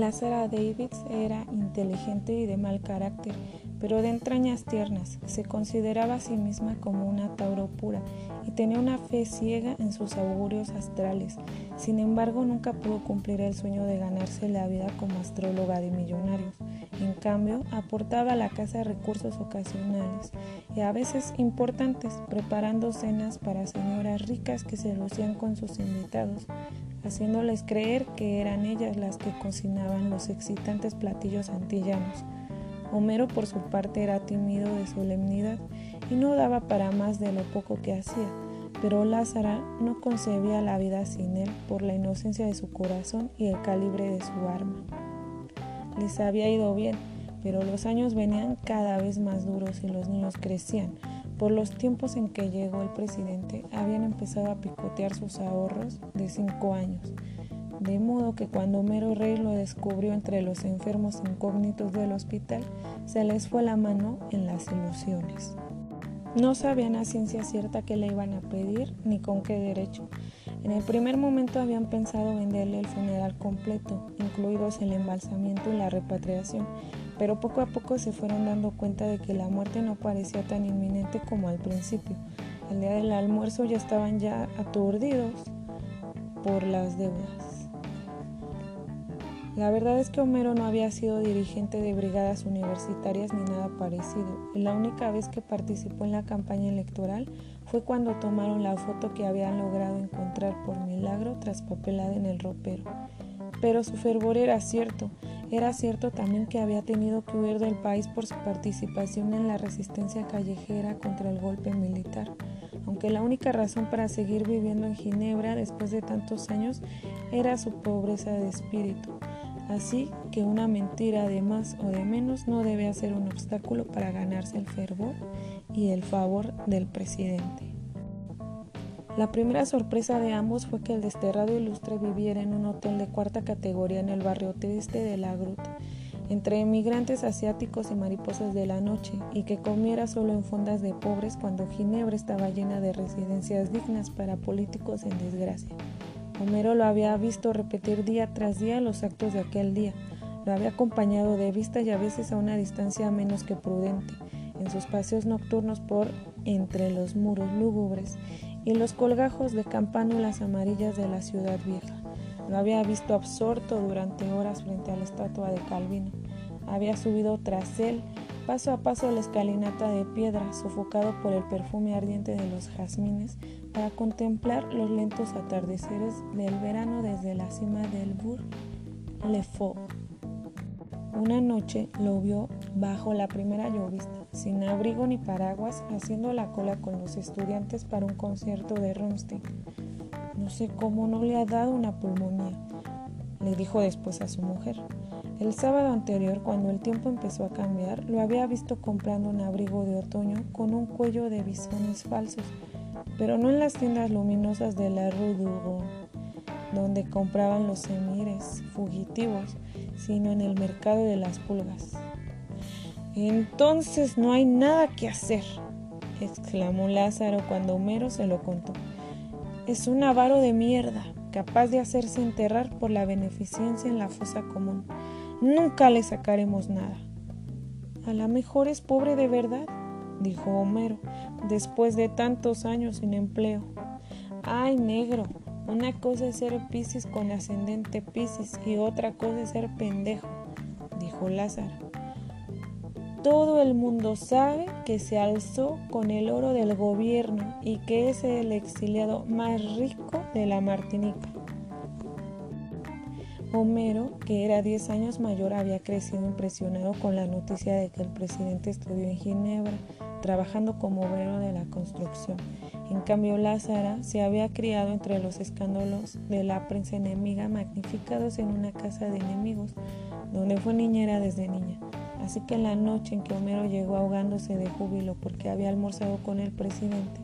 Lázara Davids era inteligente y de mal carácter, pero de entrañas tiernas. Se consideraba a sí misma como una Tauro pura y tenía una fe ciega en sus augurios astrales. Sin embargo, nunca pudo cumplir el sueño de ganarse la vida como astróloga de millonarios. En cambio, aportaba a la casa recursos ocasionales y a veces importantes, preparando cenas para señoras ricas que se lucían con sus invitados, haciéndoles creer que eran ellas las que cocinaban los excitantes platillos antillanos. Homero por su parte era tímido de solemnidad y no daba para más de lo poco que hacía, pero Lázara no concebía la vida sin él por la inocencia de su corazón y el calibre de su arma. Les había ido bien, pero los años venían cada vez más duros y los niños crecían. Por los tiempos en que llegó el presidente, habían empezado a picotear sus ahorros de cinco años de modo que cuando Homero Rey lo descubrió entre los enfermos incógnitos del hospital, se les fue la mano en las ilusiones. No sabían a ciencia cierta qué le iban a pedir ni con qué derecho. En el primer momento habían pensado venderle el funeral completo, incluidos el embalsamiento y la repatriación, pero poco a poco se fueron dando cuenta de que la muerte no parecía tan inminente como al principio. El día del almuerzo ya estaban ya aturdidos por las deudas. La verdad es que Homero no había sido dirigente de brigadas universitarias ni nada parecido. La única vez que participó en la campaña electoral fue cuando tomaron la foto que habían logrado encontrar por milagro traspapelada en el ropero. Pero su fervor era cierto. Era cierto también que había tenido que huir del país por su participación en la resistencia callejera contra el golpe militar aunque la única razón para seguir viviendo en Ginebra después de tantos años era su pobreza de espíritu. Así que una mentira de más o de menos no debe ser un obstáculo para ganarse el fervor y el favor del presidente. La primera sorpresa de ambos fue que el desterrado ilustre viviera en un hotel de cuarta categoría en el barrio oeste de la gruta, entre emigrantes asiáticos y mariposas de la noche, y que comiera solo en fondas de pobres cuando Ginebra estaba llena de residencias dignas para políticos en desgracia. Homero lo había visto repetir día tras día los actos de aquel día. Lo había acompañado de vista y a veces a una distancia menos que prudente, en sus paseos nocturnos por entre los muros lúgubres y los colgajos de campánulas amarillas de la ciudad vieja. Lo había visto absorto durante horas frente a la estatua de Calvino. Había subido tras él paso a paso la escalinata de piedra, sofocado por el perfume ardiente de los jazmines, para contemplar los lentos atardeceres del verano desde la cima del Bourg Le Faux. Una noche lo vio bajo la primera llovista, sin abrigo ni paraguas, haciendo la cola con los estudiantes para un concierto de Rumstein. No sé cómo no le ha dado una pulmonía, le dijo después a su mujer. El sábado anterior, cuando el tiempo empezó a cambiar, lo había visto comprando un abrigo de otoño con un cuello de bisones falsos, pero no en las tiendas luminosas de la Rue donde compraban los semires fugitivos, sino en el mercado de las pulgas. Entonces no hay nada que hacer, exclamó Lázaro cuando Homero se lo contó. Es un avaro de mierda, capaz de hacerse enterrar por la beneficencia en la fosa común. Nunca le sacaremos nada. A lo mejor es pobre de verdad, dijo Homero, después de tantos años sin empleo. Ay, negro, una cosa es ser Piscis con ascendente Piscis y otra cosa es ser pendejo, dijo Lázaro. Todo el mundo sabe que se alzó con el oro del gobierno y que es el exiliado más rico de la Martinica. Homero, que era 10 años mayor, había crecido impresionado con la noticia de que el presidente estudió en Ginebra, trabajando como obrero de la construcción. En cambio, Lázara se había criado entre los escándalos de la prensa enemiga magnificados en una casa de enemigos, donde fue niñera desde niña. Así que la noche en que Homero llegó ahogándose de júbilo porque había almorzado con el presidente,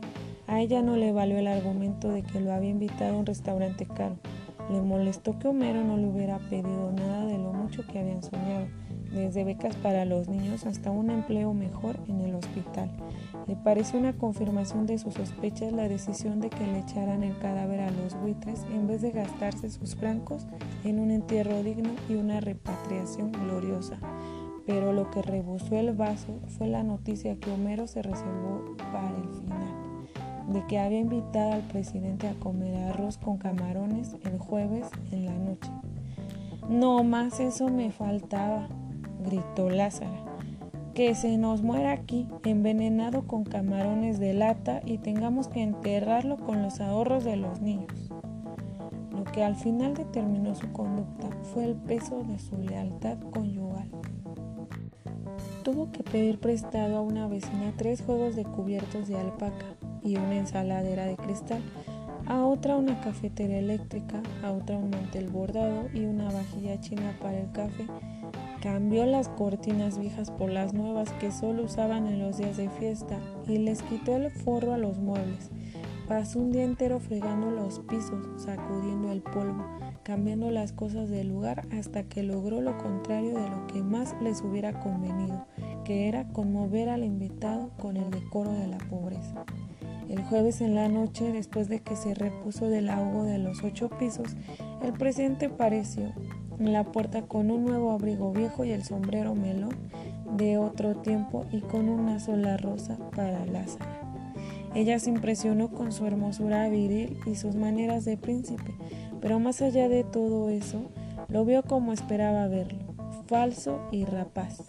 a ella no le valió el argumento de que lo había invitado a un restaurante caro le molestó que Homero no le hubiera pedido nada de lo mucho que habían soñado, desde becas para los niños hasta un empleo mejor en el hospital. Le pareció una confirmación de sus sospechas la decisión de que le echaran el cadáver a los buitres en vez de gastarse sus francos en un entierro digno y una repatriación gloriosa. Pero lo que rebosó el vaso fue la noticia que Homero se reservó para el final, de que había invitado al presidente a comer arroz con camarones el jueves en la noche. No más eso me faltaba, gritó Lázara. Que se nos muera aquí, envenenado con camarones de lata y tengamos que enterrarlo con los ahorros de los niños. Lo que al final determinó su conducta fue el peso de su lealtad conyugal. Tuvo que pedir prestado a una vecina tres juegos de cubiertos de alpaca y una ensaladera de cristal, a otra una cafetera eléctrica, a otra un mantel bordado y una vajilla china para el café. Cambió las cortinas viejas por las nuevas que solo usaban en los días de fiesta y les quitó el forro a los muebles. Pasó un día entero fregando los pisos, sacudiendo el polvo, cambiando las cosas del lugar hasta que logró lo contrario de lo que más les hubiera convenido, que era conmover al invitado con el decoro de la pobreza. El jueves en la noche, después de que se repuso del ahogo de los ocho pisos, el presidente apareció en la puerta con un nuevo abrigo viejo y el sombrero melón de otro tiempo y con una sola rosa para Lázaro. Ella se impresionó con su hermosura viril y sus maneras de príncipe, pero más allá de todo eso, lo vio como esperaba verlo, falso y rapaz.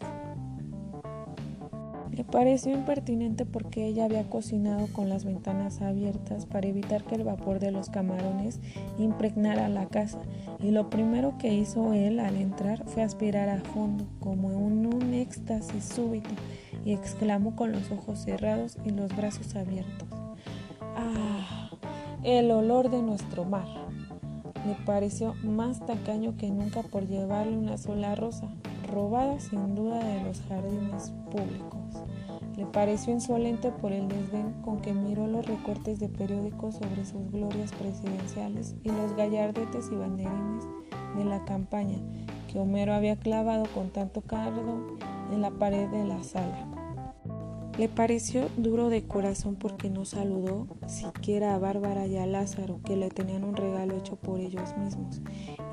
Le pareció impertinente porque ella había cocinado con las ventanas abiertas para evitar que el vapor de los camarones impregnara la casa y lo primero que hizo él al entrar fue aspirar a fondo como en un éxtasis súbito y exclamó con los ojos cerrados y los brazos abiertos. ¡Ah! El olor de nuestro mar. Le pareció más tacaño que nunca por llevarle una sola rosa, robada sin duda de los jardines públicos. Le pareció insolente por el desdén con que miró los recortes de periódicos sobre sus glorias presidenciales y los gallardetes y banderines de la campaña que Homero había clavado con tanto cardo en la pared de la sala. Le pareció duro de corazón porque no saludó siquiera a Bárbara y a Lázaro, que le tenían un regalo hecho por ellos mismos.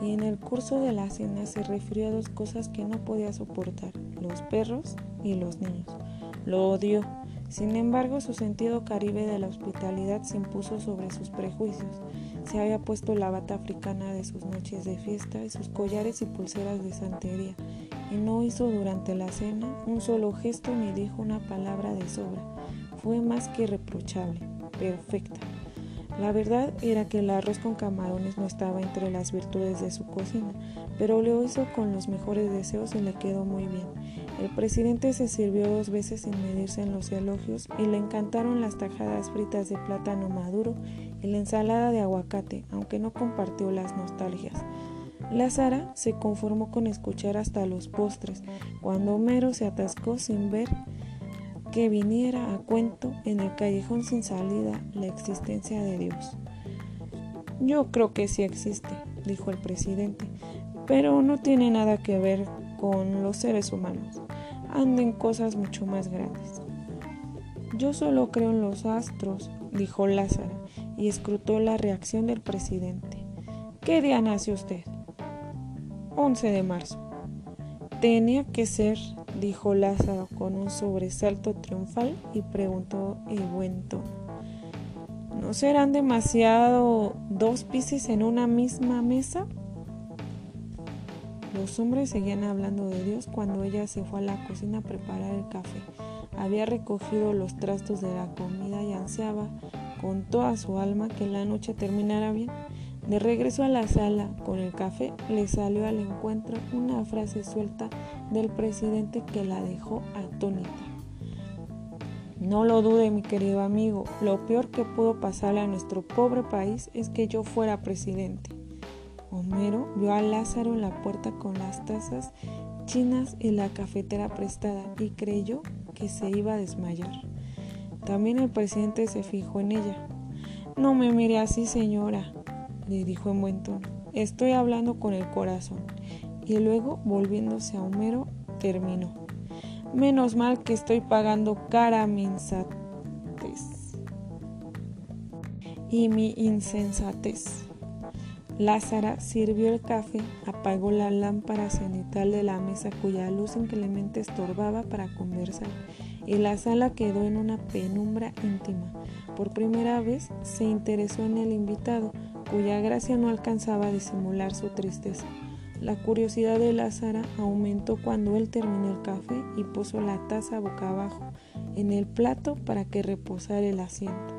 Y en el curso de la cena se refirió a dos cosas que no podía soportar, los perros y los niños. Lo odió. Sin embargo, su sentido caribe de la hospitalidad se impuso sobre sus prejuicios. Se había puesto la bata africana de sus noches de fiesta y sus collares y pulseras de santería y no hizo durante la cena un solo gesto ni dijo una palabra de sobra. Fue más que reprochable, perfecta. La verdad era que el arroz con camarones no estaba entre las virtudes de su cocina, pero lo hizo con los mejores deseos y le quedó muy bien. El presidente se sirvió dos veces sin medirse en los elogios y le encantaron las tajadas fritas de plátano maduro y la ensalada de aguacate, aunque no compartió las nostalgias. La Sara se conformó con escuchar hasta los postres, cuando Homero se atascó sin ver que viniera a cuento en el callejón sin salida la existencia de Dios. Yo creo que sí existe, dijo el presidente, pero no tiene nada que ver con los seres humanos. Anden cosas mucho más grandes. Yo solo creo en los astros, dijo Lázaro, y escrutó la reacción del presidente. ¿Qué día nace usted? 11 de marzo. Tenía que ser, dijo Lázaro con un sobresalto triunfal y preguntó el buen tono. ¿No serán demasiado dos pises en una misma mesa? Los hombres seguían hablando de Dios cuando ella se fue a la cocina a preparar el café. Había recogido los trastos de la comida y ansiaba con toda su alma que la noche terminara bien. De regreso a la sala con el café, le salió al encuentro una frase suelta del presidente que la dejó atónita. No lo dude, mi querido amigo, lo peor que pudo pasarle a nuestro pobre país es que yo fuera presidente. Homero vio a Lázaro en la puerta con las tazas chinas y la cafetera prestada y creyó que se iba a desmayar. También el presidente se fijó en ella. No me mire así, señora, le dijo en buen tono. Estoy hablando con el corazón. Y luego, volviéndose a Homero, terminó. Menos mal que estoy pagando cara mi insatez y mi insensatez. Lázara sirvió el café, apagó la lámpara cenital de la mesa cuya luz inclemente estorbaba para conversar y la sala quedó en una penumbra íntima. Por primera vez se interesó en el invitado, cuya gracia no alcanzaba a disimular su tristeza. La curiosidad de Lázara aumentó cuando él terminó el café y puso la taza boca abajo en el plato para que reposara el asiento.